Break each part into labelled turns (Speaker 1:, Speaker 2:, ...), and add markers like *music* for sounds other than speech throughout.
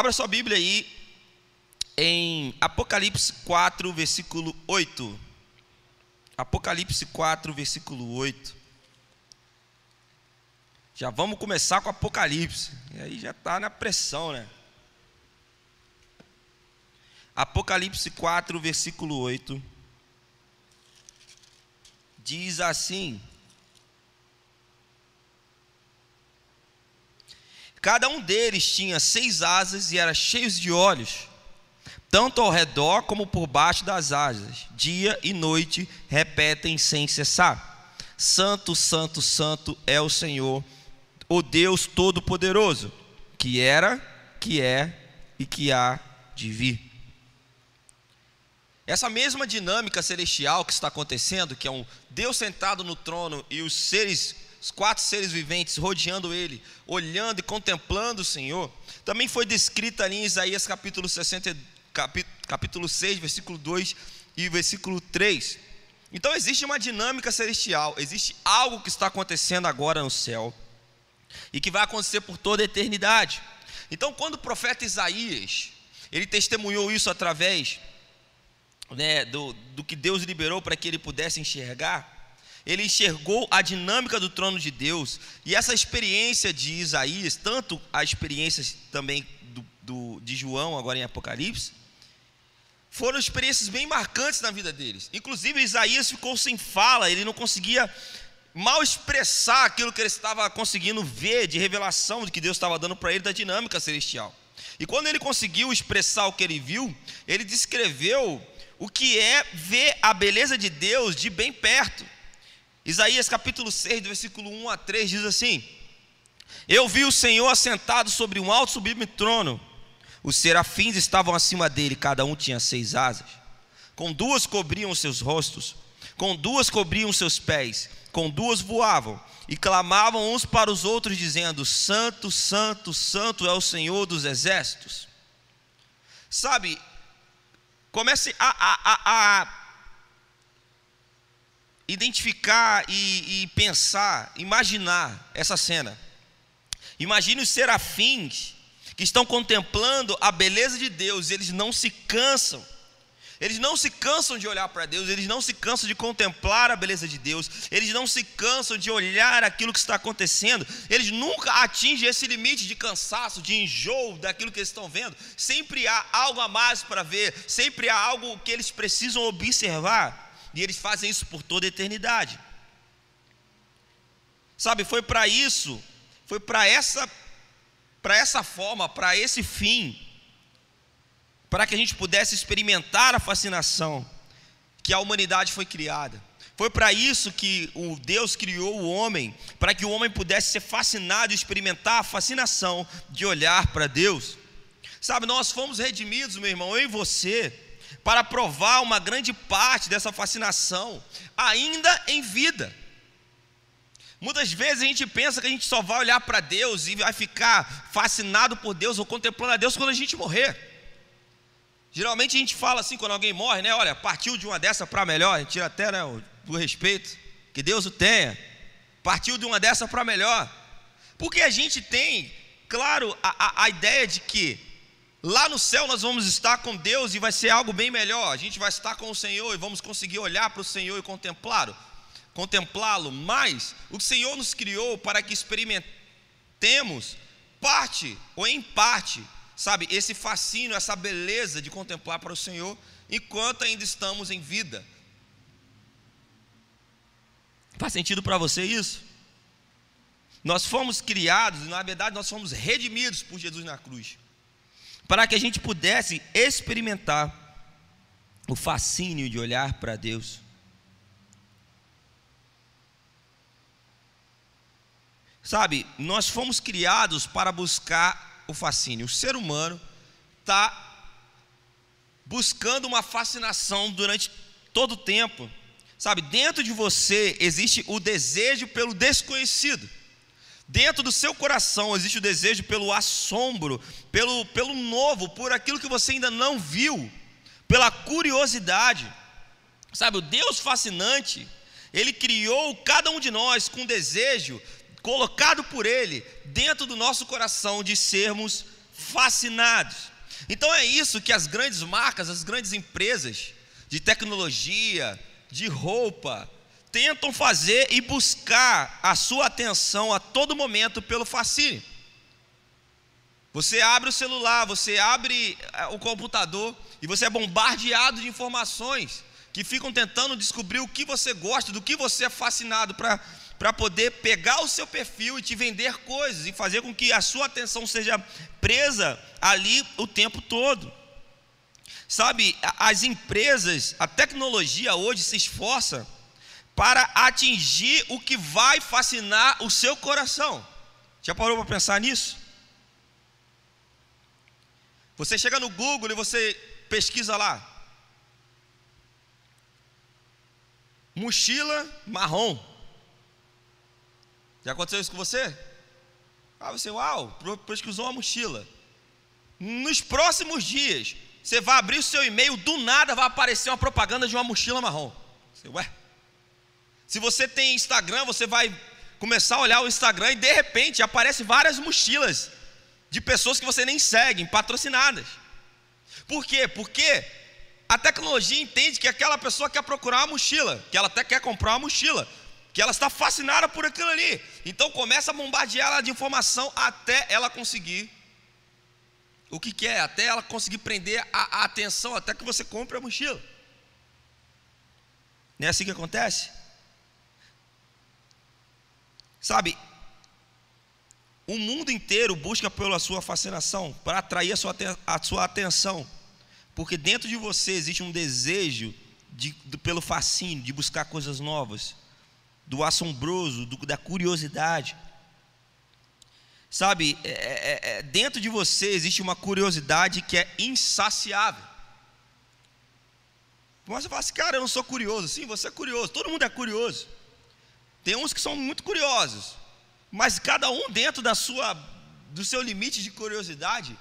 Speaker 1: Abra sua Bíblia aí em Apocalipse 4, versículo 8. Apocalipse 4, versículo 8. Já vamos começar com Apocalipse. E aí já está na pressão, né? Apocalipse 4, versículo 8. Diz assim: Cada um deles tinha seis asas e era cheios de olhos, tanto ao redor como por baixo das asas. Dia e noite repetem sem cessar: Santo, Santo, Santo é o Senhor, o Deus Todo-Poderoso, que era, que é e que há de vir. Essa mesma dinâmica celestial que está acontecendo, que é um Deus sentado no trono e os seres os quatro seres viventes rodeando ele, olhando e contemplando o Senhor, também foi descrita ali em Isaías capítulo, 60, capítulo 6, versículo 2 e versículo 3. Então existe uma dinâmica celestial, existe algo que está acontecendo agora no céu e que vai acontecer por toda a eternidade. Então, quando o profeta Isaías, ele testemunhou isso através né, do, do que Deus liberou para que ele pudesse enxergar, ele enxergou a dinâmica do trono de Deus, e essa experiência de Isaías, tanto a experiência também do, do, de João, agora em Apocalipse, foram experiências bem marcantes na vida deles. Inclusive, Isaías ficou sem fala, ele não conseguia mal expressar aquilo que ele estava conseguindo ver de revelação de que Deus estava dando para ele da dinâmica celestial. E quando ele conseguiu expressar o que ele viu, ele descreveu o que é ver a beleza de Deus de bem perto. Isaías capítulo 6, do versículo 1 a 3 diz assim: Eu vi o Senhor assentado sobre um alto sublime trono. Os serafins estavam acima dele, cada um tinha seis asas. Com duas cobriam seus rostos, com duas cobriam seus pés, com duas voavam e clamavam uns para os outros, dizendo: Santo, Santo, Santo é o Senhor dos exércitos. Sabe, comece a, a, a, a identificar e, e pensar, imaginar essa cena. Imagine os serafins que estão contemplando a beleza de Deus, eles não se cansam. Eles não se cansam de olhar para Deus, eles não se cansam de contemplar a beleza de Deus, eles não se cansam de olhar aquilo que está acontecendo, eles nunca atingem esse limite de cansaço, de enjoo daquilo que eles estão vendo. Sempre há algo a mais para ver, sempre há algo que eles precisam observar. E eles fazem isso por toda a eternidade. Sabe, foi para isso, foi para essa para essa forma, para esse fim, para que a gente pudesse experimentar a fascinação que a humanidade foi criada. Foi para isso que o Deus criou o homem, para que o homem pudesse ser fascinado e experimentar a fascinação de olhar para Deus. Sabe, nós fomos redimidos, meu irmão, eu e você, para provar uma grande parte dessa fascinação, ainda em vida. Muitas vezes a gente pensa que a gente só vai olhar para Deus e vai ficar fascinado por Deus ou contemplando a Deus quando a gente morrer. Geralmente a gente fala assim quando alguém morre, né? Olha, partiu de uma dessa para melhor, a gente tira até né, o, o respeito, que Deus o tenha. Partiu de uma dessa para melhor. Porque a gente tem, claro, a, a, a ideia de que Lá no céu nós vamos estar com Deus e vai ser algo bem melhor. A gente vai estar com o Senhor e vamos conseguir olhar para o Senhor e contemplá-lo, contemplá-lo. Mas o Senhor nos criou para que experimentemos parte ou em parte, sabe, esse fascínio, essa beleza de contemplar para o Senhor enquanto ainda estamos em vida. Faz sentido para você isso? Nós fomos criados, na verdade, nós fomos redimidos por Jesus na cruz para que a gente pudesse experimentar o fascínio de olhar para Deus. Sabe, nós fomos criados para buscar o fascínio. O ser humano está buscando uma fascinação durante todo o tempo. Sabe, dentro de você existe o desejo pelo desconhecido. Dentro do seu coração existe o desejo pelo assombro, pelo, pelo novo, por aquilo que você ainda não viu, pela curiosidade. Sabe, o Deus fascinante, Ele criou cada um de nós com desejo colocado por Ele dentro do nosso coração de sermos fascinados. Então é isso que as grandes marcas, as grandes empresas de tecnologia, de roupa, tentam fazer e buscar a sua atenção a todo momento pelo fascínio. Você abre o celular, você abre eh, o computador e você é bombardeado de informações que ficam tentando descobrir o que você gosta, do que você é fascinado, para poder pegar o seu perfil e te vender coisas e fazer com que a sua atenção seja presa ali o tempo todo. Sabe, as empresas, a tecnologia hoje se esforça para atingir o que vai fascinar o seu coração. Já parou para pensar nisso? Você chega no Google e você pesquisa lá. Mochila marrom. Já aconteceu isso com você? Ah, você, uau, pesquisou uma mochila. Nos próximos dias, você vai abrir o seu e-mail, do nada vai aparecer uma propaganda de uma mochila marrom. Você, ué. Se você tem Instagram, você vai começar a olhar o Instagram e de repente aparecem várias mochilas de pessoas que você nem segue, patrocinadas. Por quê? Porque a tecnologia entende que aquela pessoa quer procurar uma mochila, que ela até quer comprar uma mochila, que ela está fascinada por aquilo ali. Então começa a bombardear ela de informação até ela conseguir o que quer, até ela conseguir prender a, a atenção, até que você compre a mochila. Não é assim que acontece? Sabe, o mundo inteiro busca pela sua fascinação, para atrair a sua, a sua atenção, porque dentro de você existe um desejo de, de, pelo fascínio, de buscar coisas novas, do assombroso, do, da curiosidade. Sabe, é, é, é, dentro de você existe uma curiosidade que é insaciável. Mas você fala assim, cara, eu não sou curioso. Sim, você é curioso, todo mundo é curioso. Tem uns que são muito curiosos, mas cada um dentro da sua, do seu limite de curiosidade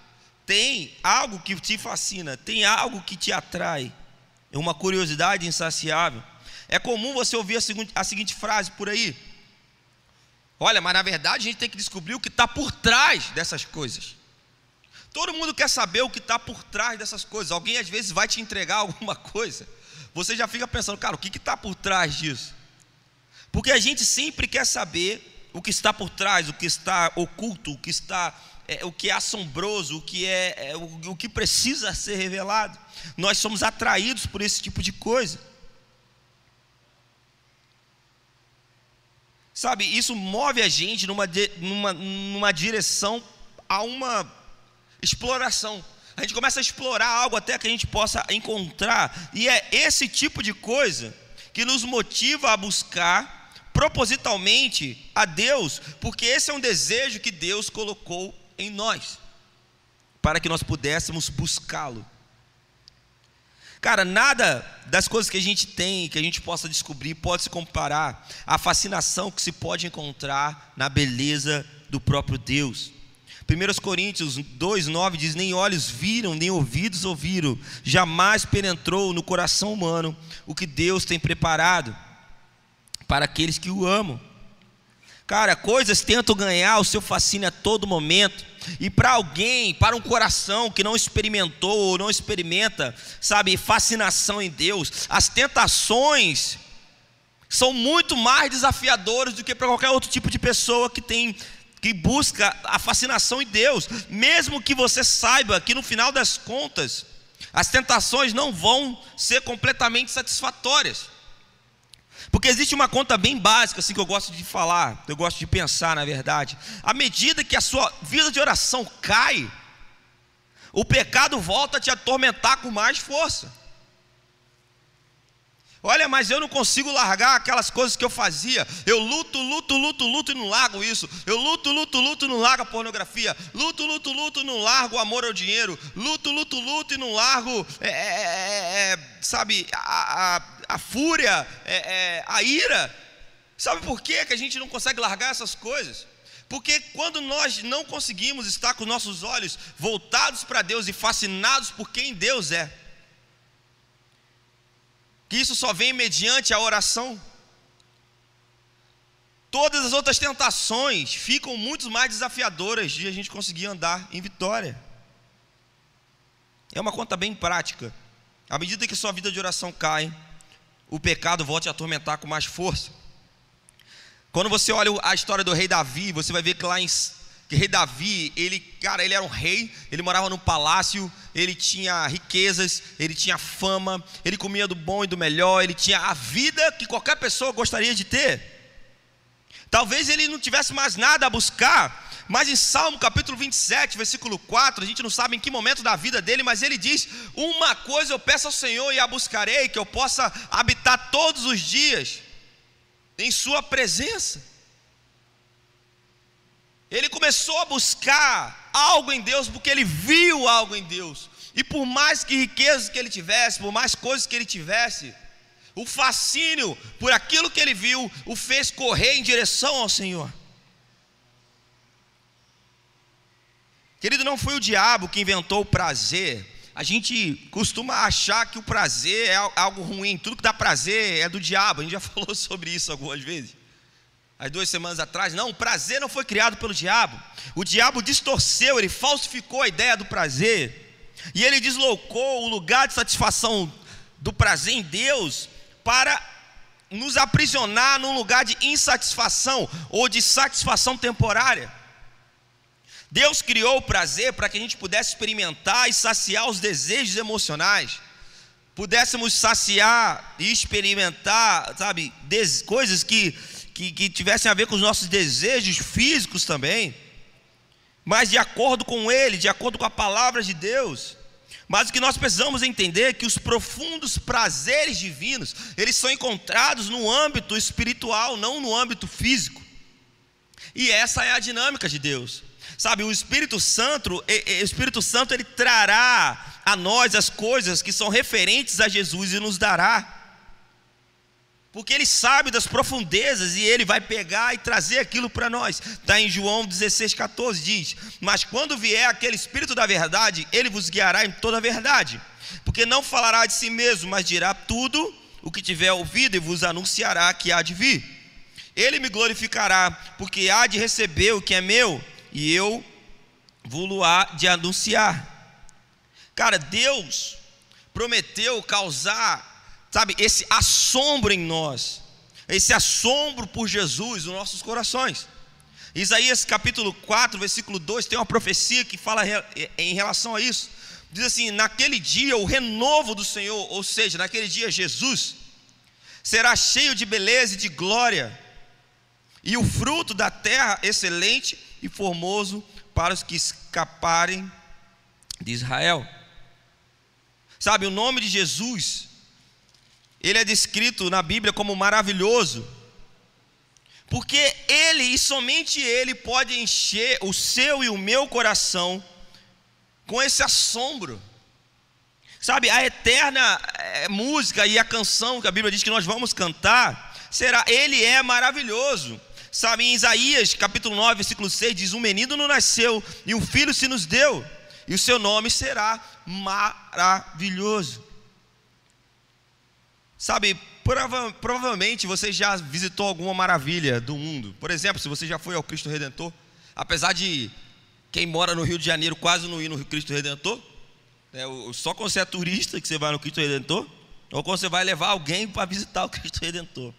Speaker 1: tem algo que te fascina, tem algo que te atrai, é uma curiosidade insaciável. É comum você ouvir a seguinte, a seguinte frase por aí: Olha, mas na verdade a gente tem que descobrir o que está por trás dessas coisas. Todo mundo quer saber o que está por trás dessas coisas. Alguém às vezes vai te entregar *laughs* alguma coisa, você já fica pensando, cara, o que está por trás disso? Porque a gente sempre quer saber o que está por trás, o que está oculto, o que está é, o que é assombroso, o que é, é o, o que precisa ser revelado. Nós somos atraídos por esse tipo de coisa. Sabe, isso move a gente numa, numa, numa direção a uma exploração. A gente começa a explorar algo até que a gente possa encontrar, e é esse tipo de coisa que nos motiva a buscar propositalmente a Deus, porque esse é um desejo que Deus colocou em nós, para que nós pudéssemos buscá-lo. Cara, nada das coisas que a gente tem, que a gente possa descobrir, pode se comparar à fascinação que se pode encontrar na beleza do próprio Deus. 1 Coríntios 2,9 diz: Nem olhos viram, nem ouvidos ouviram, jamais penetrou no coração humano o que Deus tem preparado para aqueles que o amam. Cara, coisas tentam ganhar o seu fascínio a todo momento. E para alguém, para um coração que não experimentou ou não experimenta, sabe, fascinação em Deus, as tentações são muito mais desafiadoras do que para qualquer outro tipo de pessoa que tem que busca a fascinação em Deus, mesmo que você saiba que no final das contas as tentações não vão ser completamente satisfatórias. Porque existe uma conta bem básica, assim, que eu gosto de falar, eu gosto de pensar, na verdade. À medida que a sua vida de oração cai, o pecado volta a te atormentar com mais força. Olha, mas eu não consigo largar aquelas coisas que eu fazia. Eu luto, luto, luto, luto e não largo isso. Eu luto, luto, luto e não largo a pornografia. Luto, luto, luto e não largo o amor ao dinheiro. Luto, luto, luto e não largo, é, é, é, é sabe, a, a, a fúria, é, é, a ira. Sabe por quê que a gente não consegue largar essas coisas? Porque quando nós não conseguimos estar com nossos olhos voltados para Deus e fascinados por quem Deus é, que isso só vem mediante a oração. Todas as outras tentações ficam muito mais desafiadoras de a gente conseguir andar em vitória. É uma conta bem prática. À medida que sua vida de oração cai, o pecado volta a atormentar com mais força. Quando você olha a história do rei Davi, você vai ver que lá em que rei Davi, ele, cara, ele era um rei, ele morava no palácio, ele tinha riquezas, ele tinha fama, ele comia do bom e do melhor, ele tinha a vida que qualquer pessoa gostaria de ter. Talvez ele não tivesse mais nada a buscar, mas em Salmo capítulo 27, versículo 4, a gente não sabe em que momento da vida dele, mas ele diz: Uma coisa eu peço ao Senhor e a buscarei, que eu possa habitar todos os dias em Sua presença. Ele começou a buscar algo em Deus porque ele viu algo em Deus. E por mais que riquezas que ele tivesse, por mais coisas que ele tivesse, o fascínio por aquilo que ele viu o fez correr em direção ao Senhor. Querido, não foi o diabo que inventou o prazer. A gente costuma achar que o prazer é algo ruim, tudo que dá prazer é do diabo. A gente já *laughs* falou sobre isso algumas vezes há duas semanas atrás. Não, o prazer não foi criado pelo diabo. O diabo distorceu, ele falsificou a ideia do prazer. E ele deslocou o lugar de satisfação do prazer em Deus para nos aprisionar num lugar de insatisfação ou de satisfação temporária. Deus criou o prazer para que a gente pudesse experimentar e saciar os desejos emocionais, pudéssemos saciar e experimentar, sabe, coisas que que, que tivessem a ver com os nossos desejos físicos também, mas de acordo com Ele, de acordo com a palavra de Deus. Mas o que nós precisamos entender é que os profundos prazeres divinos, eles são encontrados no âmbito espiritual, não no âmbito físico. E essa é a dinâmica de Deus. Sabe, o Espírito Santo, o Espírito Santo ele trará a nós as coisas que são referentes a Jesus e nos dará porque ele sabe das profundezas e ele vai pegar e trazer aquilo para nós. Está em João 16, 14, diz: Mas quando vier aquele Espírito da verdade, ele vos guiará em toda a verdade, porque não falará de si mesmo, mas dirá tudo o que tiver ouvido e vos anunciará que há de vir. Ele me glorificará, porque há de receber o que é meu, e eu vou há de anunciar. Cara, Deus prometeu causar sabe, esse assombro em nós, esse assombro por Jesus nos nossos corações. Isaías capítulo 4, versículo 2, tem uma profecia que fala em relação a isso. Diz assim: Naquele dia o renovo do Senhor, ou seja, naquele dia Jesus, será cheio de beleza e de glória, e o fruto da terra excelente e formoso para os que escaparem de Israel. Sabe, o nome de Jesus ele é descrito na Bíblia como maravilhoso, porque ele e somente ele pode encher o seu e o meu coração com esse assombro. Sabe, a eterna é, música e a canção que a Bíblia diz que nós vamos cantar, será ele é maravilhoso. Sabe, em Isaías, capítulo 9, versículo 6 diz: "Um menino não nasceu e um filho se nos deu, e o seu nome será maravilhoso". Sabe, prova, provavelmente você já visitou alguma maravilha do mundo. Por exemplo, se você já foi ao Cristo Redentor, apesar de quem mora no Rio de Janeiro quase não ir no Cristo Redentor, é, só quando você é turista que você vai no Cristo Redentor, ou quando você vai levar alguém para visitar o Cristo Redentor.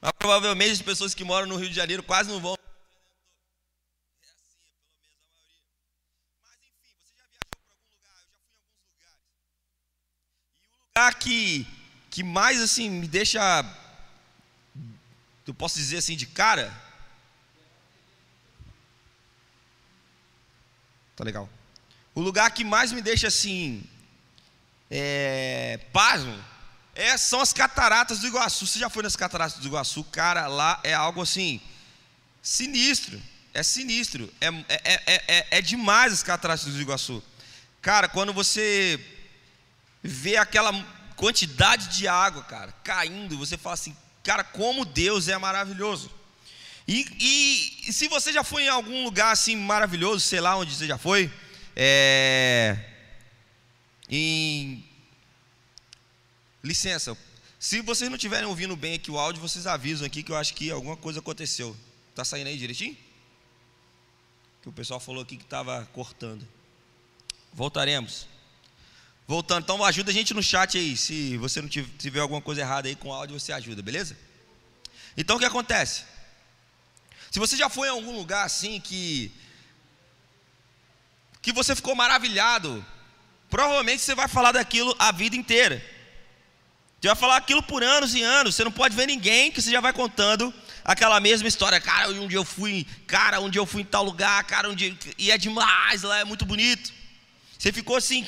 Speaker 1: Mas provavelmente as pessoas que moram no Rio de Janeiro quase não vão. Que que mais assim me deixa, eu posso dizer assim de cara. Tá legal. O lugar que mais me deixa assim, é, pasmo, é, são as cataratas do Iguaçu. Você já foi nas cataratas do Iguaçu? Cara, lá é algo assim, sinistro. É sinistro. É, é, é, é, é demais as cataratas do Iguaçu. Cara, quando você vê aquela quantidade de água, cara, caindo, você fala assim, cara, como Deus é maravilhoso. E, e, e, se você já foi em algum lugar assim maravilhoso, sei lá onde você já foi, é, em, licença, se vocês não estiverem ouvindo bem aqui o áudio, vocês avisam aqui que eu acho que alguma coisa aconteceu. Tá saindo aí direitinho? Que o pessoal falou aqui que estava cortando. Voltaremos. Voltando, então ajuda a gente no chat aí. Se você não tiver alguma coisa errada aí com o áudio, você ajuda, beleza? Então o que acontece? Se você já foi em algum lugar assim que que você ficou maravilhado, provavelmente você vai falar daquilo a vida inteira. Você vai falar aquilo por anos e anos. Você não pode ver ninguém que você já vai contando aquela mesma história. Cara, dia eu fui, cara, dia eu fui em tal lugar, cara, dia e é demais, lá é muito bonito. Você ficou assim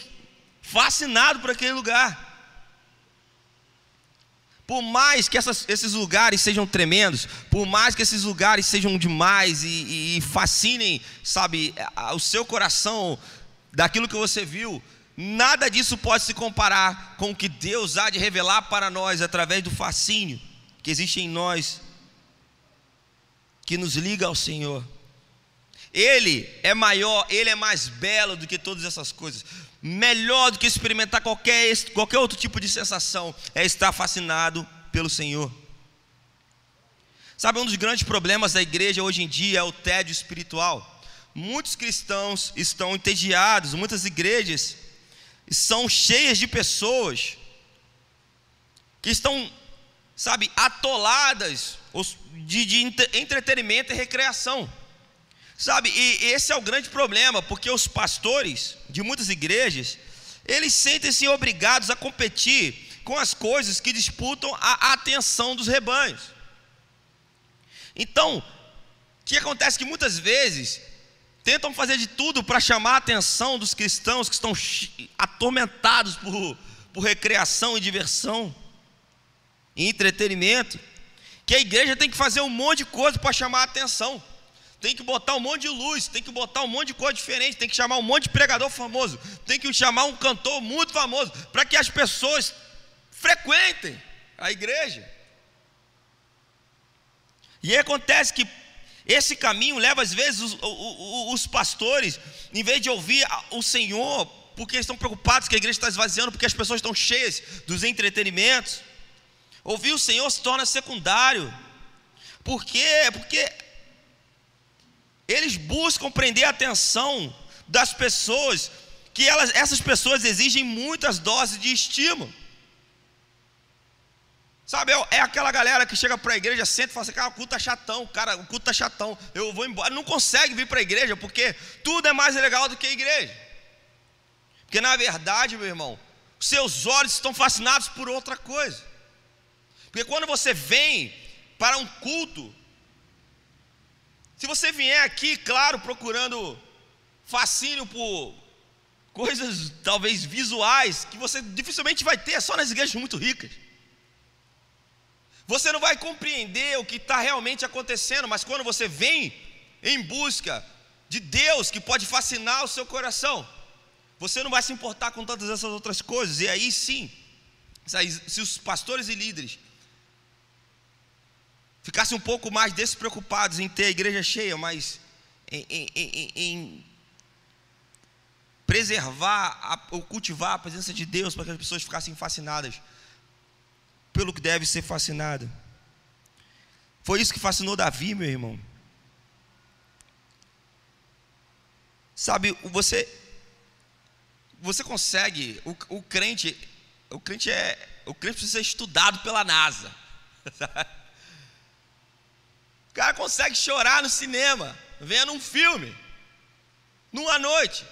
Speaker 1: fascinado por aquele lugar. Por mais que essas, esses lugares sejam tremendos, por mais que esses lugares sejam demais e, e, fascinem, sabe, o seu coração daquilo que você viu, nada disso pode se comparar com o que Deus há de revelar para nós através do fascínio que existe em nós, que nos liga ao Senhor. Ele é maior, ele é mais belo do que todas essas coisas melhor do que experimentar qualquer, qualquer outro tipo de sensação é estar fascinado pelo Senhor. Sabe, um dos grandes problemas da igreja hoje em dia é o tédio espiritual. Muitos cristãos estão entediados, muitas igrejas são cheias de pessoas que estão, sabe, atoladas de, de entretenimento e recreação. Sabe, e esse é o grande problema, porque os pastores de muitas igrejas, eles sentem-se obrigados a competir com as coisas que disputam a atenção dos rebanhos. Então, o que acontece que muitas vezes tentam fazer de tudo para chamar a atenção dos cristãos que estão atormentados por, por recreação e diversão e entretenimento, que a igreja tem que fazer um monte de coisa para chamar a atenção tem que botar um monte de luz, tem que botar um monte de coisa diferente, tem que chamar um monte de pregador famoso, tem que chamar um cantor muito famoso, para que as pessoas frequentem a igreja. E aí acontece que esse caminho leva às vezes os, os, os pastores, em vez de ouvir o Senhor, porque eles estão preocupados que a igreja está esvaziando, porque as pessoas estão cheias dos entretenimentos. Ouvir o Senhor se torna secundário. Por quê? Porque eles buscam prender a atenção das pessoas, que elas, essas pessoas exigem muitas doses de estímulo. Sabe, é, é aquela galera que chega para a igreja, senta e fala assim, cara, o culto está chatão, cara, o culto está chatão, eu vou embora. Não consegue vir para a igreja, porque tudo é mais legal do que a igreja. Porque na verdade, meu irmão, seus olhos estão fascinados por outra coisa. Porque quando você vem para um culto, se você vier aqui, claro, procurando fascínio por coisas talvez visuais, que você dificilmente vai ter, é só nas igrejas muito ricas. Você não vai compreender o que está realmente acontecendo, mas quando você vem em busca de Deus que pode fascinar o seu coração, você não vai se importar com todas essas outras coisas, e aí sim, se os pastores e líderes ficassem um pouco mais despreocupados em ter a igreja cheia, mas em, em, em, em preservar a, ou cultivar a presença de Deus para que as pessoas ficassem fascinadas pelo que deve ser fascinado. Foi isso que fascinou Davi, meu irmão. Sabe, você você consegue, o, o crente, o crente é, o crente precisa ser estudado pela NASA. *laughs* Sabe? Cara consegue chorar no cinema, vendo um filme, numa noite.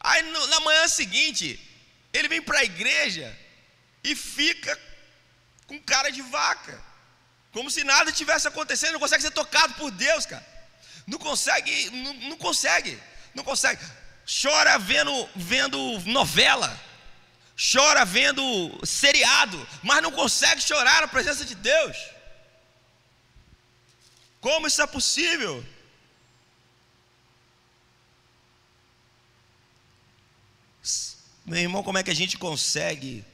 Speaker 1: Aí na manhã seguinte, ele vem para a igreja e fica com cara de vaca, como se nada tivesse acontecendo, não consegue ser tocado por Deus, cara. Não consegue, não, não consegue, não consegue. Chora vendo, vendo novela, chora vendo seriado, mas não consegue chorar na presença de Deus. Como isso é possível? Meu irmão, como é que a gente consegue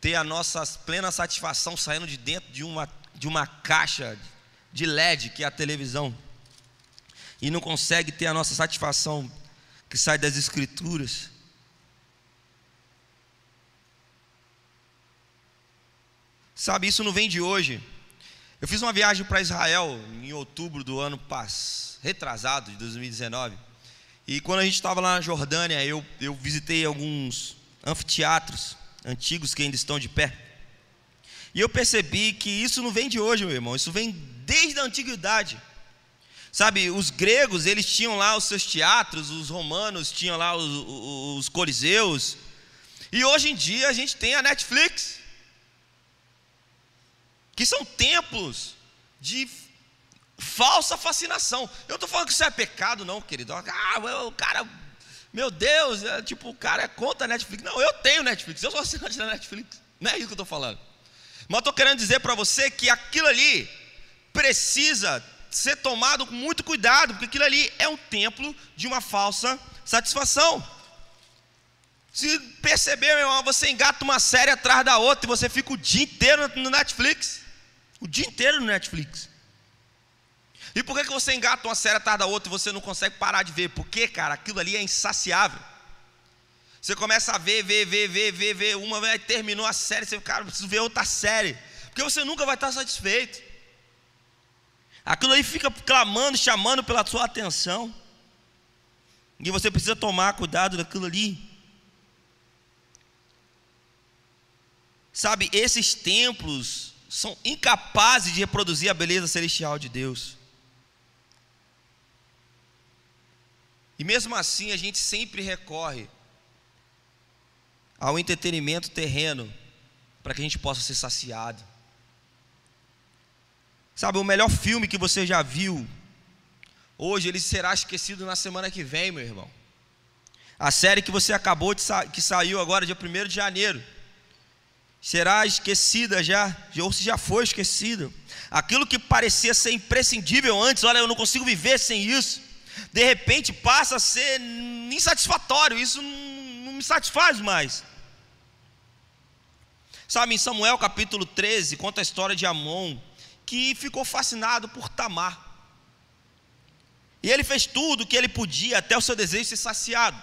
Speaker 1: ter a nossa plena satisfação saindo de dentro de uma, de uma caixa de LED que é a televisão e não consegue ter a nossa satisfação que sai das Escrituras? Sabe, isso não vem de hoje. Eu fiz uma viagem para Israel em outubro do ano passado, retrasado, de 2019. E quando a gente estava lá na Jordânia, eu, eu visitei alguns, anfiteatros antigos que ainda estão de pé. E eu percebi que isso não vem de hoje, meu irmão, isso vem desde a antiguidade. Sabe, os gregos, eles tinham lá os seus teatros, os romanos tinham lá os, os coliseus. E hoje em dia a gente tem a Netflix, que são templos de falsa fascinação. Eu não estou falando que isso é pecado, não, querido. Ah, o cara, meu Deus, é, tipo, o cara é contra a Netflix. Não, eu tenho Netflix, eu sou assinante da Netflix. Não é isso que eu estou falando. Mas estou querendo dizer para você que aquilo ali precisa ser tomado com muito cuidado, porque aquilo ali é um templo de uma falsa satisfação. Se perceber, meu irmão, você engata uma série atrás da outra e você fica o dia inteiro no Netflix. O dia inteiro no Netflix. E por que, que você engata uma série atrás da outra e você não consegue parar de ver? Porque, cara, aquilo ali é insaciável. Você começa a ver, ver, ver, ver, ver, ver, uma vez terminou a série, você, cara, preciso ver outra série. Porque você nunca vai estar satisfeito. Aquilo aí fica clamando, chamando pela sua atenção. E você precisa tomar cuidado daquilo ali. Sabe, esses templos são incapazes de reproduzir a beleza celestial de Deus. E mesmo assim a gente sempre recorre ao entretenimento terreno para que a gente possa ser saciado. Sabe, o melhor filme que você já viu, hoje ele será esquecido na semana que vem, meu irmão. A série que você acabou de sa que saiu agora, dia 1 de janeiro, será esquecida já, ou se já foi esquecida. Aquilo que parecia ser imprescindível antes, olha, eu não consigo viver sem isso, de repente passa a ser insatisfatório, isso não me satisfaz mais. Sabe, em Samuel capítulo 13, conta a história de Amon, que ficou fascinado por Tamar. E ele fez tudo o que ele podia até o seu desejo ser saciado.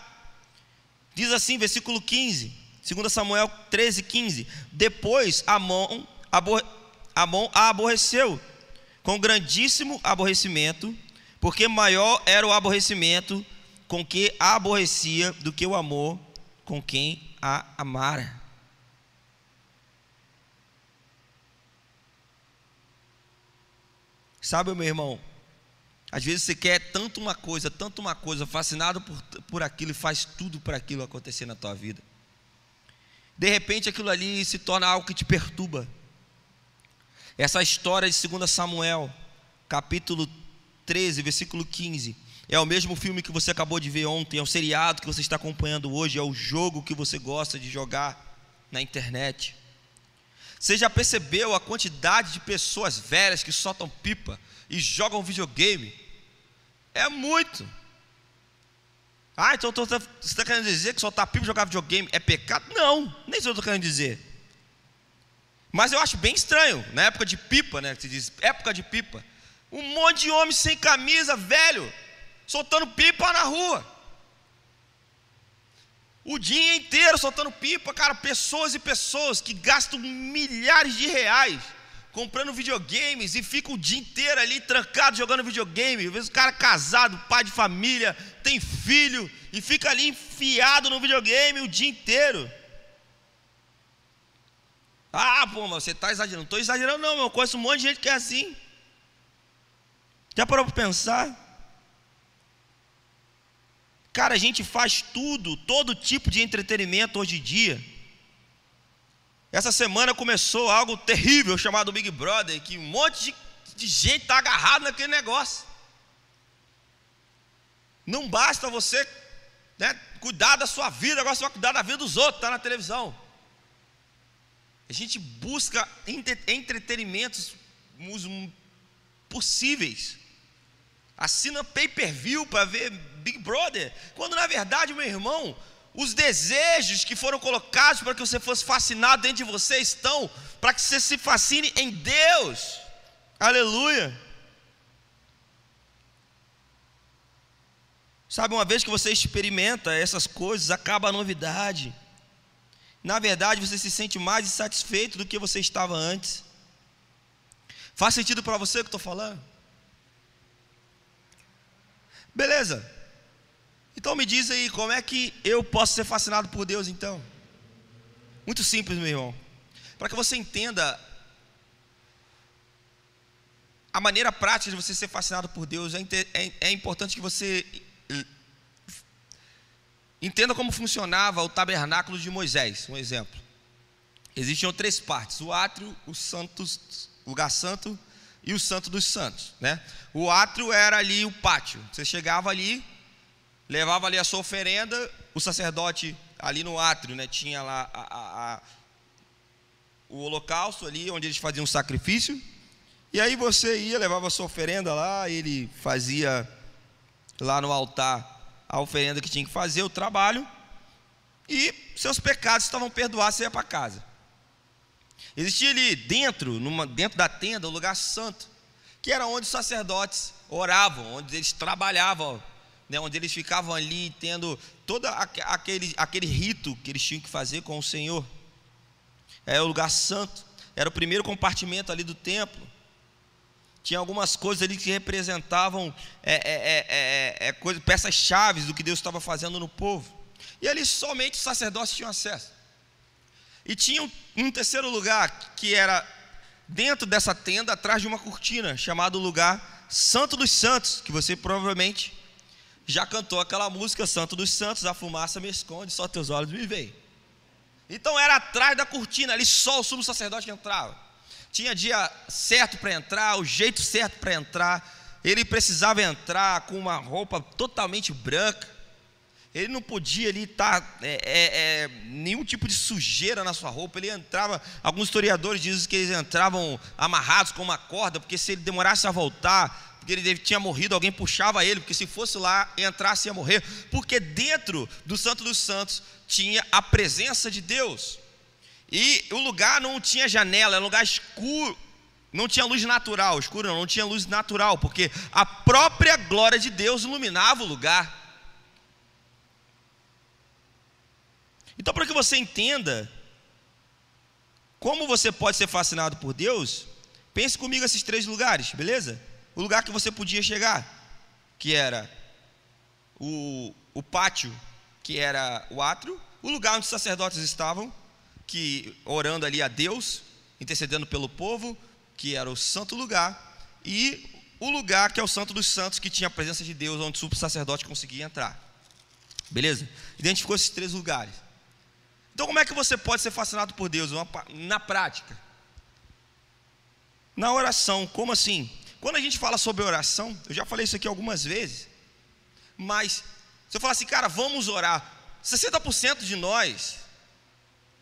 Speaker 1: Diz assim, versículo 15, 2 Samuel 13, 15. Depois Amon, abor, Amon a aborreceu com grandíssimo aborrecimento, porque maior era o aborrecimento com que a aborrecia do que o amor com quem a amara. Sabe, meu irmão, às vezes você quer tanto uma coisa, tanto uma coisa, fascinado por, por aquilo e faz tudo para aquilo acontecer na tua vida. De repente aquilo ali se torna algo que te perturba. Essa história de 2 Samuel, capítulo 13, versículo 15, é o mesmo filme que você acabou de ver ontem, é o seriado que você está acompanhando hoje, é o jogo que você gosta de jogar na internet. Você já percebeu a quantidade de pessoas velhas que soltam pipa e jogam videogame? É muito. Ah, então você está querendo dizer que soltar pipa e jogar videogame é pecado? Não, nem isso eu estou querendo dizer. Mas eu acho bem estranho, na época de pipa, né? Se diz época de pipa. Um monte de homem sem camisa, velho, soltando pipa na rua. O dia inteiro soltando pipa, cara, pessoas e pessoas que gastam milhares de reais comprando videogames e ficam o dia inteiro ali trancado jogando videogame. Às vezes o cara é casado, pai de família, tem filho e fica ali enfiado no videogame o dia inteiro. Ah, pô, mas você está exagerando. Não estou exagerando, não, meu. Eu conheço um monte de gente que é assim. Já parou para pensar? Cara, a gente faz tudo, todo tipo de entretenimento hoje em dia. Essa semana começou algo terrível chamado Big Brother, que um monte de, de gente está agarrado naquele negócio. Não basta você né, cuidar da sua vida, agora você vai cuidar da vida dos outros, está na televisão. A gente busca entretenimentos possíveis. Assina pay per view para ver Big Brother, quando na verdade, meu irmão, os desejos que foram colocados para que você fosse fascinado dentro de você estão para que você se fascine em Deus. Aleluia. Sabe, uma vez que você experimenta essas coisas, acaba a novidade. Na verdade, você se sente mais insatisfeito do que você estava antes. Faz sentido para você o que eu estou falando? Beleza. Então me diz aí, como é que eu posso ser fascinado por Deus então? Muito simples, meu irmão. Para que você entenda a maneira prática de você ser fascinado por Deus, é, é, é importante que você entenda como funcionava o tabernáculo de Moisés. Um exemplo. Existiam três partes: o átrio, o santos, lugar santo e o santo dos santos, né? O átrio era ali o pátio. Você chegava ali, levava ali a sua oferenda, o sacerdote ali no átrio, né? Tinha lá a, a, a, o holocausto ali, onde eles faziam o sacrifício. E aí você ia, levava a sua oferenda lá, ele fazia lá no altar a oferenda que tinha que fazer, o trabalho, e seus pecados estavam perdoados, você ia para casa. Existia ali dentro, numa, dentro da tenda, o lugar santo, que era onde os sacerdotes oravam, onde eles trabalhavam, né, onde eles ficavam ali tendo todo aquele, aquele rito que eles tinham que fazer com o Senhor. Era o lugar santo, era o primeiro compartimento ali do templo. Tinha algumas coisas ali que representavam é, é, é, é peças chaves do que Deus estava fazendo no povo. E ali somente os sacerdotes tinham acesso. E tinha um terceiro lugar, que era dentro dessa tenda, atrás de uma cortina, chamado lugar Santo dos Santos, que você provavelmente já cantou aquela música Santo dos Santos, a fumaça me esconde, só teus olhos me veem. Então era atrás da cortina, ali só o sumo sacerdote entrava tinha dia certo para entrar, o jeito certo para entrar. Ele precisava entrar com uma roupa totalmente branca. Ele não podia ali estar tá, é, é, é, nenhum tipo de sujeira na sua roupa. Ele entrava. Alguns historiadores dizem que eles entravam amarrados com uma corda, porque se ele demorasse a voltar, porque ele tinha morrido, alguém puxava ele, porque se fosse lá entrasse ia morrer. Porque dentro do Santo dos Santos tinha a presença de Deus. E o lugar não tinha janela, era um lugar escuro. Não tinha luz natural, escuro não, não tinha luz natural, porque a própria glória de Deus iluminava o lugar. Então, para que você entenda como você pode ser fascinado por Deus, pense comigo esses três lugares, beleza? O lugar que você podia chegar, que era o, o pátio, que era o átrio, o lugar onde os sacerdotes estavam, que orando ali a Deus, intercedendo pelo povo, que era o santo lugar, e o lugar que é o santo dos santos, que tinha a presença de Deus, onde o sacerdote conseguia entrar. Beleza? Identificou esses três lugares. Então, como é que você pode ser fascinado por Deus? Na prática. Na oração, como assim? Quando a gente fala sobre oração, eu já falei isso aqui algumas vezes, mas se eu falar assim, cara, vamos orar, 60% de nós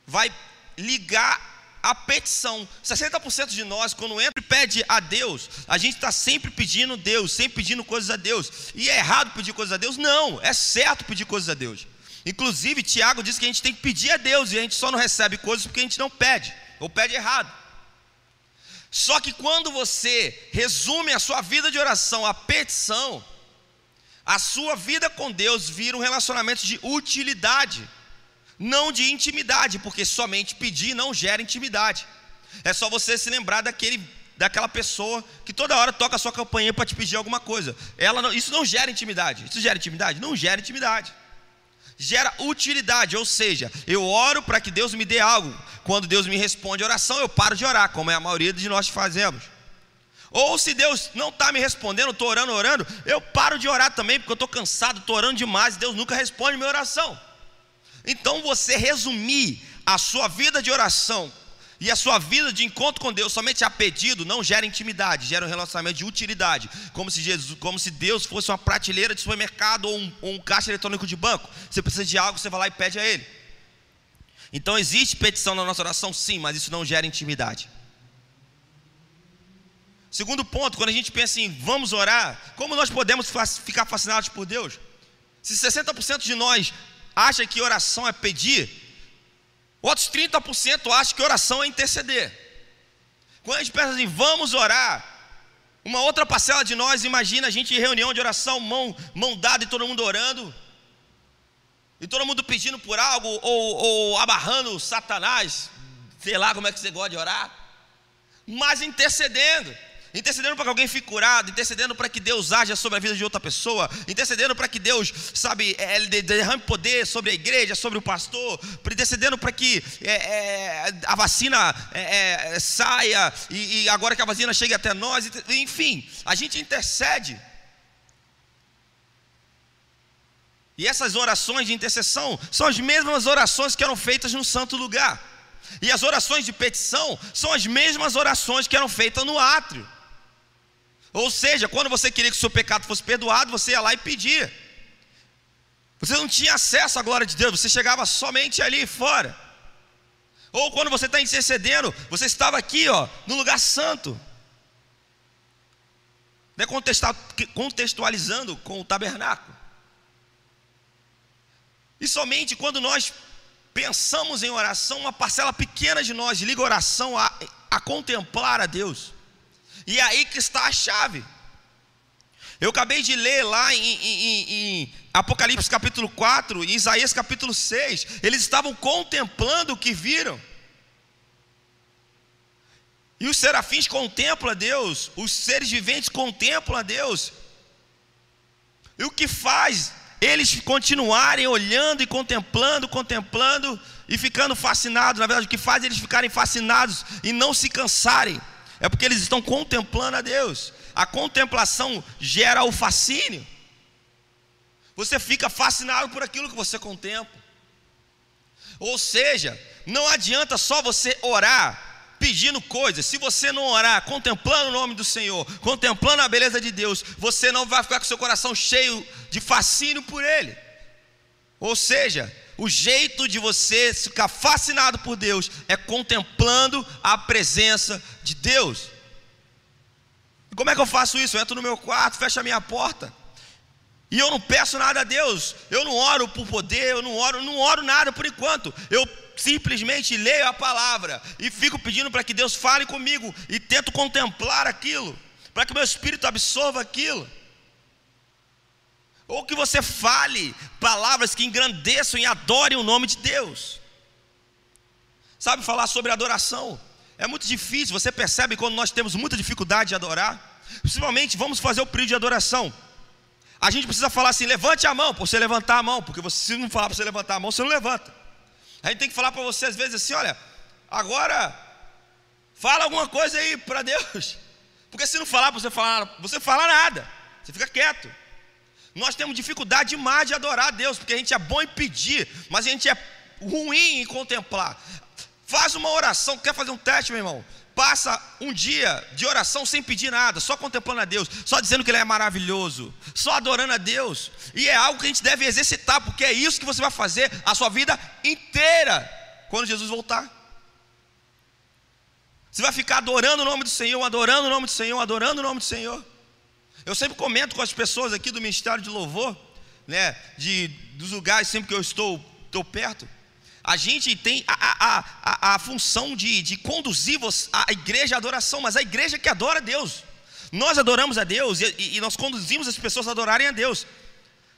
Speaker 1: vai ligar a petição. 60% de nós, quando entra e pede a Deus, a gente está sempre pedindo Deus, sempre pedindo coisas a Deus. E é errado pedir coisas a Deus? Não, é certo pedir coisas a Deus. Inclusive, Tiago diz que a gente tem que pedir a Deus e a gente só não recebe coisas porque a gente não pede, ou pede errado. Só que quando você resume a sua vida de oração à petição, a sua vida com Deus vira um relacionamento de utilidade não de intimidade, porque somente pedir não gera intimidade. É só você se lembrar daquele, daquela pessoa que toda hora toca a sua campainha para te pedir alguma coisa. Ela não, isso não gera intimidade. Isso gera intimidade? Não gera intimidade. Gera utilidade, ou seja, eu oro para que Deus me dê algo. Quando Deus me responde a oração, eu paro de orar, como é a maioria de nós fazemos. Ou se Deus não está me respondendo, estou orando, orando, eu paro de orar também, porque eu estou cansado, estou orando demais, e Deus nunca responde minha oração. Então você resumir a sua vida de oração e a sua vida de encontro com Deus somente a pedido não gera intimidade, gera um relacionamento de utilidade, como se, Jesus, como se Deus fosse uma prateleira de supermercado ou um, um caixa eletrônico de banco. Você precisa de algo, você vai lá e pede a Ele. Então existe petição na nossa oração, sim, mas isso não gera intimidade. Segundo ponto, quando a gente pensa em vamos orar, como nós podemos ficar fascinados por Deus? Se 60% de nós acha que oração é pedir, outros 30% acham que oração é interceder. Quando a gente pensa assim, vamos orar, uma outra parcela de nós imagina a gente em reunião de oração, mão, mão dada e todo mundo orando, e todo mundo pedindo por algo, ou, ou abarrando Satanás, sei lá como é que você gosta de orar, mas intercedendo. Intercedendo para que alguém fique curado, intercedendo para que Deus haja sobre a vida de outra pessoa, intercedendo para que Deus, sabe, é, derrame poder sobre a igreja, sobre o pastor, intercedendo para que é, é, a vacina é, é, saia e, e agora que a vacina chegue até nós, enfim, a gente intercede. E essas orações de intercessão são as mesmas orações que eram feitas no santo lugar. E as orações de petição são as mesmas orações que eram feitas no átrio. Ou seja, quando você queria que o seu pecado fosse perdoado, você ia lá e pedia. Você não tinha acesso à glória de Deus, você chegava somente ali fora. Ou quando você está intercedendo, você estava aqui, ó, no lugar santo. Né, contextualizando com o tabernáculo. E somente quando nós pensamos em oração, uma parcela pequena de nós liga oração a, a contemplar a Deus. E é aí que está a chave. Eu acabei de ler lá em, em, em, Apocalipse capítulo 4, em Isaías capítulo 6, eles estavam contemplando o que viram. E os serafins contemplam a Deus, os seres viventes contemplam a Deus. E o que faz eles continuarem olhando e contemplando, contemplando e ficando fascinados. Na verdade, o que faz eles ficarem fascinados e não se cansarem é porque eles estão contemplando a Deus. A contemplação gera o fascínio. Você fica fascinado por aquilo que você contempla. Ou seja, não adianta só você orar pedindo coisas, se você não orar, contemplando o nome do Senhor, contemplando a beleza de Deus, você não vai ficar com seu coração cheio de fascínio por Ele. Ou seja, o jeito de você ficar fascinado por Deus é contemplando a presença de Deus. Como é que eu faço isso? Eu entro no meu quarto, fecho a minha porta. E eu não peço nada a Deus. Eu não oro por poder, eu não oro, não oro nada por enquanto. Eu simplesmente leio a palavra e fico pedindo para que Deus fale comigo e tento contemplar aquilo, para que meu espírito absorva aquilo. Ou que você fale palavras que engrandeçam e adorem o nome de Deus. Sabe falar sobre adoração? É muito difícil, você percebe quando nós temos muita dificuldade de adorar? Principalmente, vamos fazer o período de adoração. A gente precisa falar assim: levante a mão, para você levantar a mão, porque você, se não falar para você levantar a mão, você não levanta. A gente tem que falar para você às vezes assim: olha, agora fala alguma coisa aí para Deus. Porque se não falar para você falar, você fala nada, você fica quieto. Nós temos dificuldade demais de adorar a Deus, porque a gente é bom em pedir, mas a gente é ruim em contemplar. Faz uma oração, quer fazer um teste, meu irmão? Passa um dia de oração sem pedir nada, só contemplando a Deus, só dizendo que Ele é maravilhoso, só adorando a Deus. E é algo que a gente deve exercitar, porque é isso que você vai fazer a sua vida inteira quando Jesus voltar. Você vai ficar adorando o nome do Senhor, adorando o nome do Senhor, adorando o nome do Senhor. Eu sempre comento com as pessoas aqui do Ministério de Louvor, né, de, dos lugares sempre que eu estou, estou perto. A gente tem a, a, a, a função de, de conduzir a igreja à adoração, mas a igreja que adora a Deus. Nós adoramos a Deus e, e nós conduzimos as pessoas a adorarem a Deus.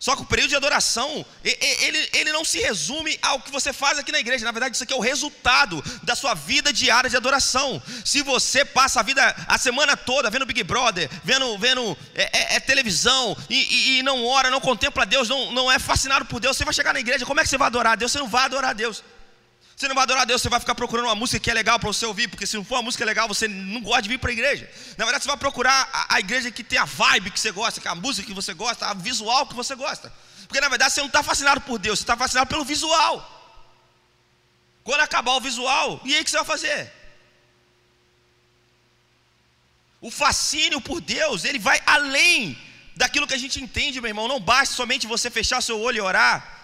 Speaker 1: Só que o período de adoração, ele, ele não se resume ao que você faz aqui na igreja. Na verdade, isso aqui é o resultado da sua vida diária de adoração. Se você passa a vida, a semana toda, vendo Big Brother, vendo, vendo é, é, é televisão, e, e, e, não ora, não contempla Deus, não, não é fascinado por Deus, você vai chegar na igreja, como é que você vai adorar a Deus? Você não vai adorar a Deus. Você não vai adorar a Deus, você vai ficar procurando uma música que é legal para você ouvir, porque se não for uma música legal, você não gosta de vir para a igreja. Na verdade, você vai procurar a, a, igreja que tem a vibe que você gosta, que é a música que você gosta, a visual que você gosta. Porque na verdade você não está fascinado por Deus, você está fascinado pelo visual. Quando acabar o visual, e aí o que você vai fazer? O fascínio por Deus, ele vai além daquilo que a gente entende, meu irmão. Não basta somente você fechar seu olho e orar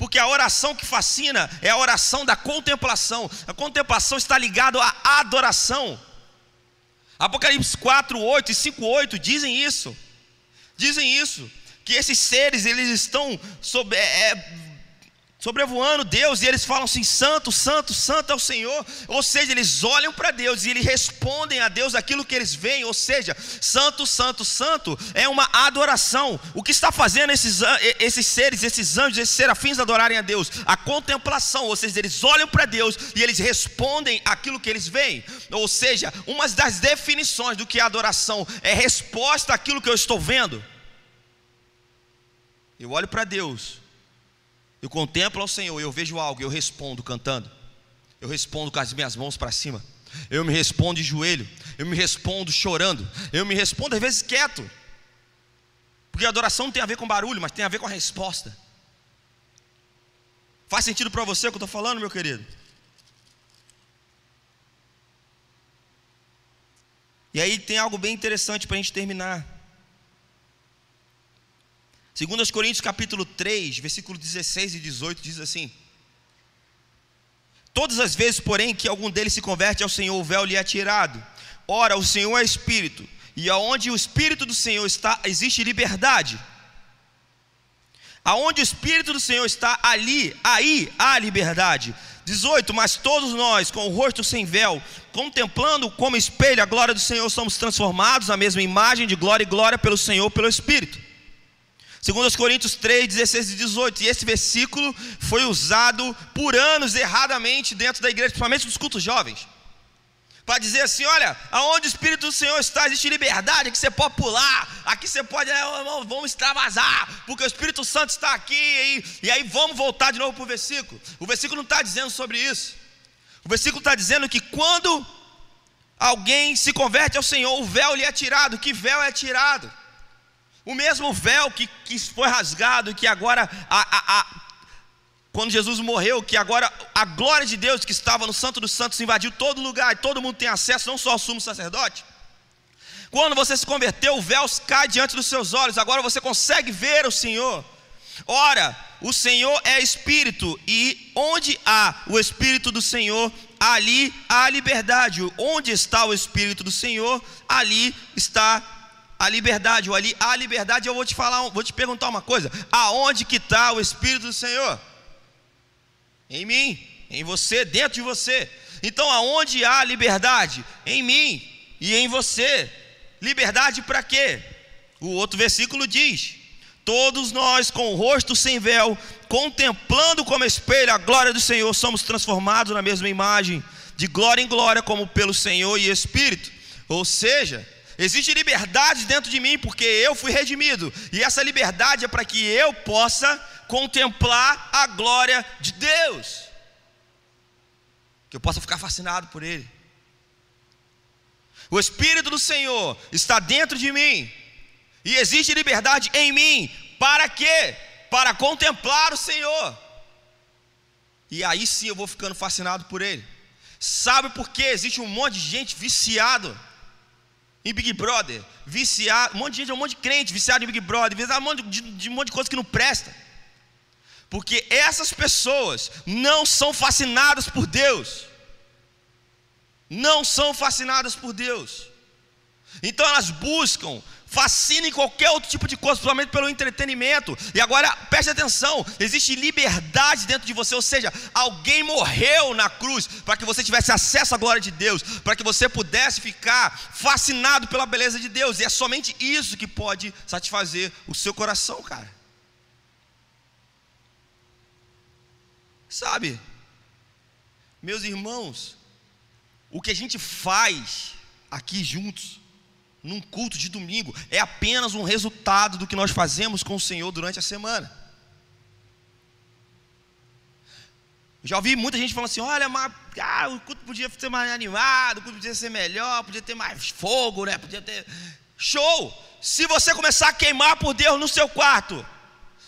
Speaker 1: porque a oração que fascina é a oração da contemplação. A contemplação está ligada à adoração. Apocalipse 4, 8 e 5, 8 dizem isso. Dizem isso. Que esses seres, eles estão sob, é, é, sobrevoando Deus, e eles falam assim: Santo, Santo, Santo é o Senhor. Ou seja, eles olham para Deus e eles respondem a Deus aquilo que eles veem. Ou seja, Santo, Santo, Santo é uma adoração. O que está fazendo esses, esses seres, esses anjos, esses serafins adorarem a Deus? A contemplação. Ou seja, eles olham para Deus e eles respondem aquilo que eles veem. Ou seja, uma das definições do que é adoração é resposta àquilo que eu estou vendo. Eu olho para Deus eu contemplo ao Senhor, eu vejo algo, eu respondo cantando. Eu respondo com as minhas mãos para cima. Eu me respondo de joelho. Eu me respondo chorando. Eu me respondo às vezes quieto. Porque adoração não tem a ver com barulho, mas tem a ver com a resposta. Faz sentido para você o que eu estou falando, meu querido? E aí tem algo bem interessante para a gente terminar. 2 Coríntios capítulo 3, versículo 16 e 18 diz assim: Todas as vezes, porém, que algum deles se converte ao Senhor, o véu lhe é tirado. Ora, o Senhor é Espírito, e aonde o Espírito do Senhor está, existe liberdade. Aonde o Espírito do Senhor está, ali, aí há liberdade. 18: Mas todos nós, com o rosto sem véu, contemplando como espelho a glória do Senhor, somos transformados na mesma imagem de glória e glória pelo Senhor, pelo Espírito. 2 Coríntios 3, 16 e 18. E esse versículo foi usado por anos erradamente dentro da igreja, principalmente dos cultos jovens. Para dizer assim: olha, aonde o Espírito do Senhor está, existe liberdade, aqui você pode pular, aqui você pode, é, vamos extravasar, porque o Espírito Santo está aqui, e, e aí vamos voltar de novo para o versículo. O versículo não está dizendo sobre isso. O versículo está dizendo que quando alguém se converte ao Senhor, o véu lhe é tirado. Que véu é tirado? O mesmo véu que, que foi rasgado, que agora, a, a, a, quando Jesus morreu, que agora a glória de Deus que estava no Santo dos Santos invadiu todo lugar, e todo mundo tem acesso, não só ao sumo sacerdote. Quando você se converteu, o véu cai diante dos seus olhos, agora você consegue ver o Senhor. Ora, o Senhor é Espírito, e onde há o Espírito do Senhor, ali há liberdade. Onde está o Espírito do Senhor, ali está a liberdade, ou ali a liberdade, eu vou te falar, vou te perguntar uma coisa: aonde que está o Espírito do Senhor? Em mim, em você, dentro de você. Então, aonde há liberdade? Em mim e em você. Liberdade para quê? O outro versículo diz: Todos nós, com o rosto sem véu, contemplando como espelho a glória do Senhor, somos transformados na mesma imagem, de glória em glória, como pelo Senhor e Espírito. Ou seja, Existe liberdade dentro de mim porque eu fui redimido. E essa liberdade é para que eu possa contemplar a glória de Deus. Que eu possa ficar fascinado por Ele. O Espírito do Senhor está dentro de mim. E existe liberdade em mim. Para quê? Para contemplar o Senhor. E aí sim eu vou ficando fascinado por Ele. Sabe por que existe um monte de gente viciado em Big Brother, viciado, um monte de gente, um monte de crente viciado em Big Brother, viciado um monte de, de um monte de coisa que não presta. Porque essas pessoas não são fascinadas por Deus. Não são fascinadas por Deus. Então elas buscam fascina em qualquer outro tipo de coisa, principalmente pelo entretenimento. E agora preste atenção: existe liberdade dentro de você, ou seja, alguém morreu na cruz para que você tivesse acesso à glória de Deus, para que você pudesse ficar fascinado pela beleza de Deus. E é somente isso que pode satisfazer o seu coração, cara. Sabe, meus irmãos, o que a gente faz aqui juntos num culto de domingo é apenas um resultado do que nós fazemos com o Senhor durante a semana. Já ouvi muita gente falando assim: olha, mas, ah, o culto podia ser mais animado, o culto podia ser melhor, podia ter mais fogo, né? Podia ter. Show! Se você começar a queimar por Deus no seu quarto,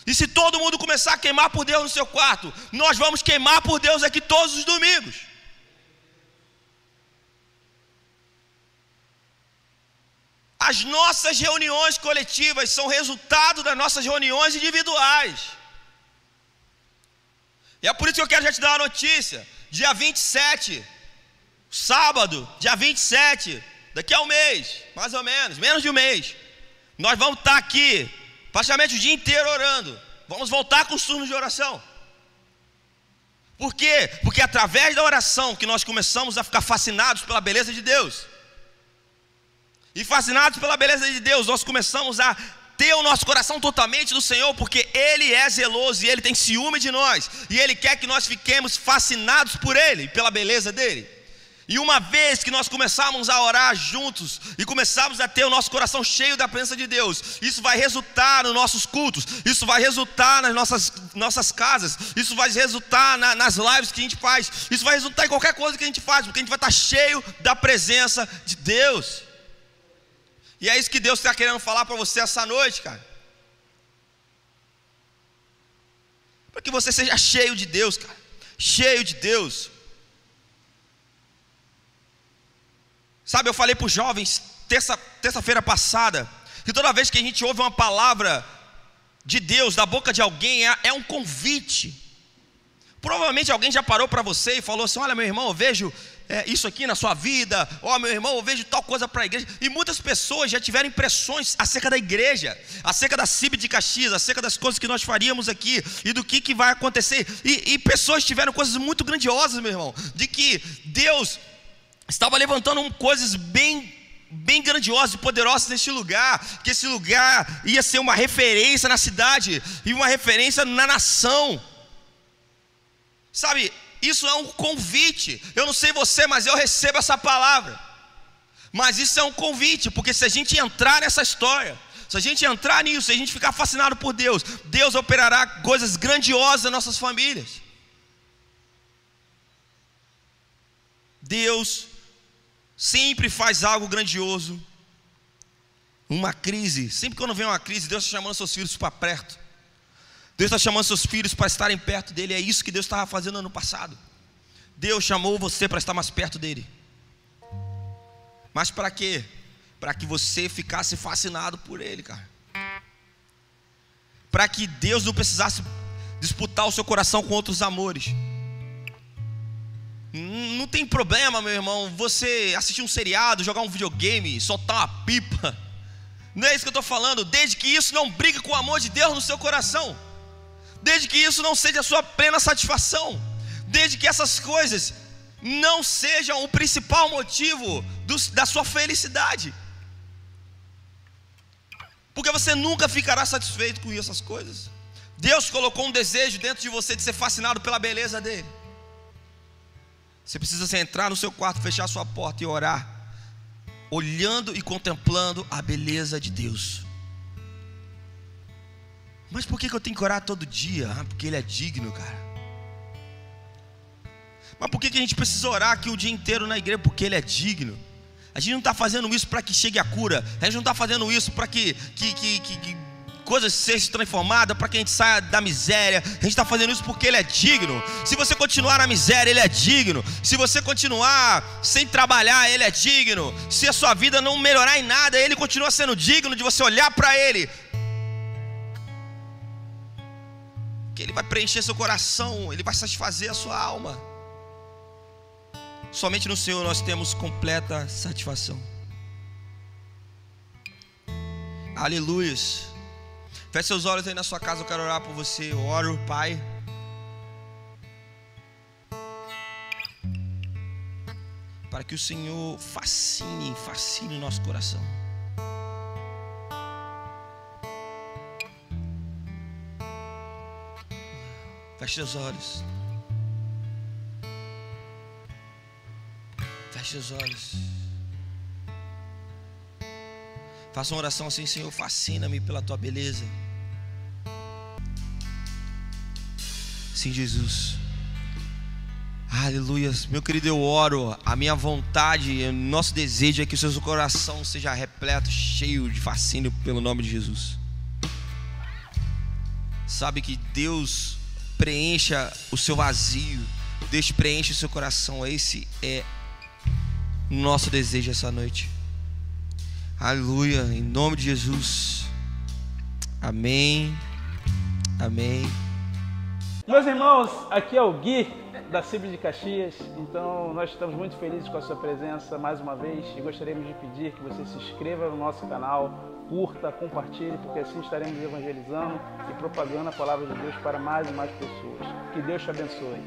Speaker 1: e se todo mundo começar a queimar por Deus no seu quarto, nós vamos queimar por Deus aqui todos os domingos. As nossas reuniões coletivas são resultado das nossas reuniões individuais. E é por isso que eu quero já te dar uma notícia. Dia 27, sábado, dia 27, daqui a um mês, mais ou menos, menos de um mês, nós vamos estar aqui, praticamente o dia inteiro orando. Vamos voltar com os turnos de oração. Por quê? Porque é através da oração que nós começamos a ficar fascinados pela beleza de Deus. E fascinados pela beleza de Deus, nós começamos a ter o nosso coração totalmente do Senhor, porque Ele é zeloso e Ele tem ciúme de nós, e Ele quer que nós fiquemos fascinados por Ele, pela beleza dele. E uma vez que nós começarmos a orar juntos e começarmos a ter o nosso coração cheio da presença de Deus, isso vai resultar nos nossos cultos, isso vai resultar nas nossas, nossas casas, isso vai resultar na, nas lives que a gente faz, isso vai resultar em qualquer coisa que a gente faz, porque a gente vai estar cheio da presença de Deus. E é isso que Deus está querendo falar para você essa noite, cara. Para que você seja cheio de Deus, cara. Cheio de Deus. Sabe, eu falei para os jovens terça-feira passada que toda vez que a gente ouve uma palavra de Deus da boca de alguém é, é um convite. Provavelmente alguém já parou para você e falou assim: Olha, meu irmão, eu vejo é, isso aqui na sua vida, ó oh, meu irmão, eu vejo tal coisa para a igreja. E muitas pessoas já tiveram impressões acerca da igreja, acerca da CIB de Caxias, acerca das coisas que nós faríamos aqui e do que, que vai acontecer. E, e pessoas tiveram coisas muito grandiosas, meu irmão, de que Deus estava levantando coisas bem bem grandiosas e poderosas neste lugar, que esse lugar ia ser uma referência na cidade e uma referência na nação. Sabe, isso é um convite. Eu não sei você, mas eu recebo essa palavra. Mas isso é um convite, porque se a gente entrar nessa história, se a gente entrar nisso, se a gente ficar fascinado por Deus, Deus operará coisas grandiosas nas nossas famílias. Deus sempre faz algo grandioso. Uma crise, sempre quando vem uma crise, Deus está chamando seus filhos para perto. Deus está chamando seus filhos para estarem perto dele. É isso que Deus estava fazendo ano passado. Deus chamou você para estar mais perto dele. Mas para quê? Para que você ficasse fascinado por ele, cara. Para que Deus não precisasse disputar o seu coração com outros amores. Não tem problema, meu irmão, você assistir um seriado, jogar um videogame, soltar uma pipa. Não é isso que eu estou falando, desde que isso não brigue com o amor de Deus no seu coração desde que isso não seja a sua plena satisfação, desde que essas coisas não sejam o principal motivo do, da sua felicidade. Porque você nunca ficará satisfeito com essas coisas. Deus colocou um desejo dentro de você de ser fascinado pela beleza dele. Você precisa entrar no seu quarto, fechar sua porta e orar, olhando e contemplando a beleza de Deus. Mas por que, eu tenho que orar todo dia? Ah, porque Ele é digno, cara. Mas por que, que a gente precisa orar aqui o dia inteiro na igreja? Porque Ele é digno. A gente não está fazendo isso para que chegue a cura. A gente não está fazendo isso para que, que, que, que, que coisas sejam transformadas, para que a gente saia da miséria. A gente está fazendo isso porque Ele é digno. Se você continuar na miséria, Ele é digno. Se você continuar sem trabalhar, Ele é digno. Se a sua vida não melhorar em nada, Ele continua sendo digno de você olhar para Ele Ele vai preencher seu coração, Ele vai satisfazer a sua alma. Somente no Senhor nós temos completa satisfação. Aleluias. Feche seus olhos aí na sua casa, eu quero orar por você. Eu oro, Pai. Para que o Senhor fascine, fascine o nosso coração. Feche seus olhos. Feche seus olhos. Faça uma oração assim, Senhor, fascina-me pela tua beleza. Sim, Jesus. Aleluia. Meu querido, eu oro. A minha vontade, o nosso desejo é que o seu coração seja repleto, cheio de fascínio pelo nome de Jesus. Sabe que Deus preencha o seu vazio, Deus preenche o seu coração. Esse é nosso desejo essa noite. Aleluia, em nome de Jesus. Amém. Amém.
Speaker 2: Meus irmãos, aqui é o Gui da CIB de Caxias. Então, nós estamos muito felizes com a sua presença mais uma vez e gostaríamos de pedir que você se inscreva no nosso canal curta, compartilhe, porque assim estaremos evangelizando e propagando a palavra de Deus para mais e mais pessoas. Que Deus te abençoe.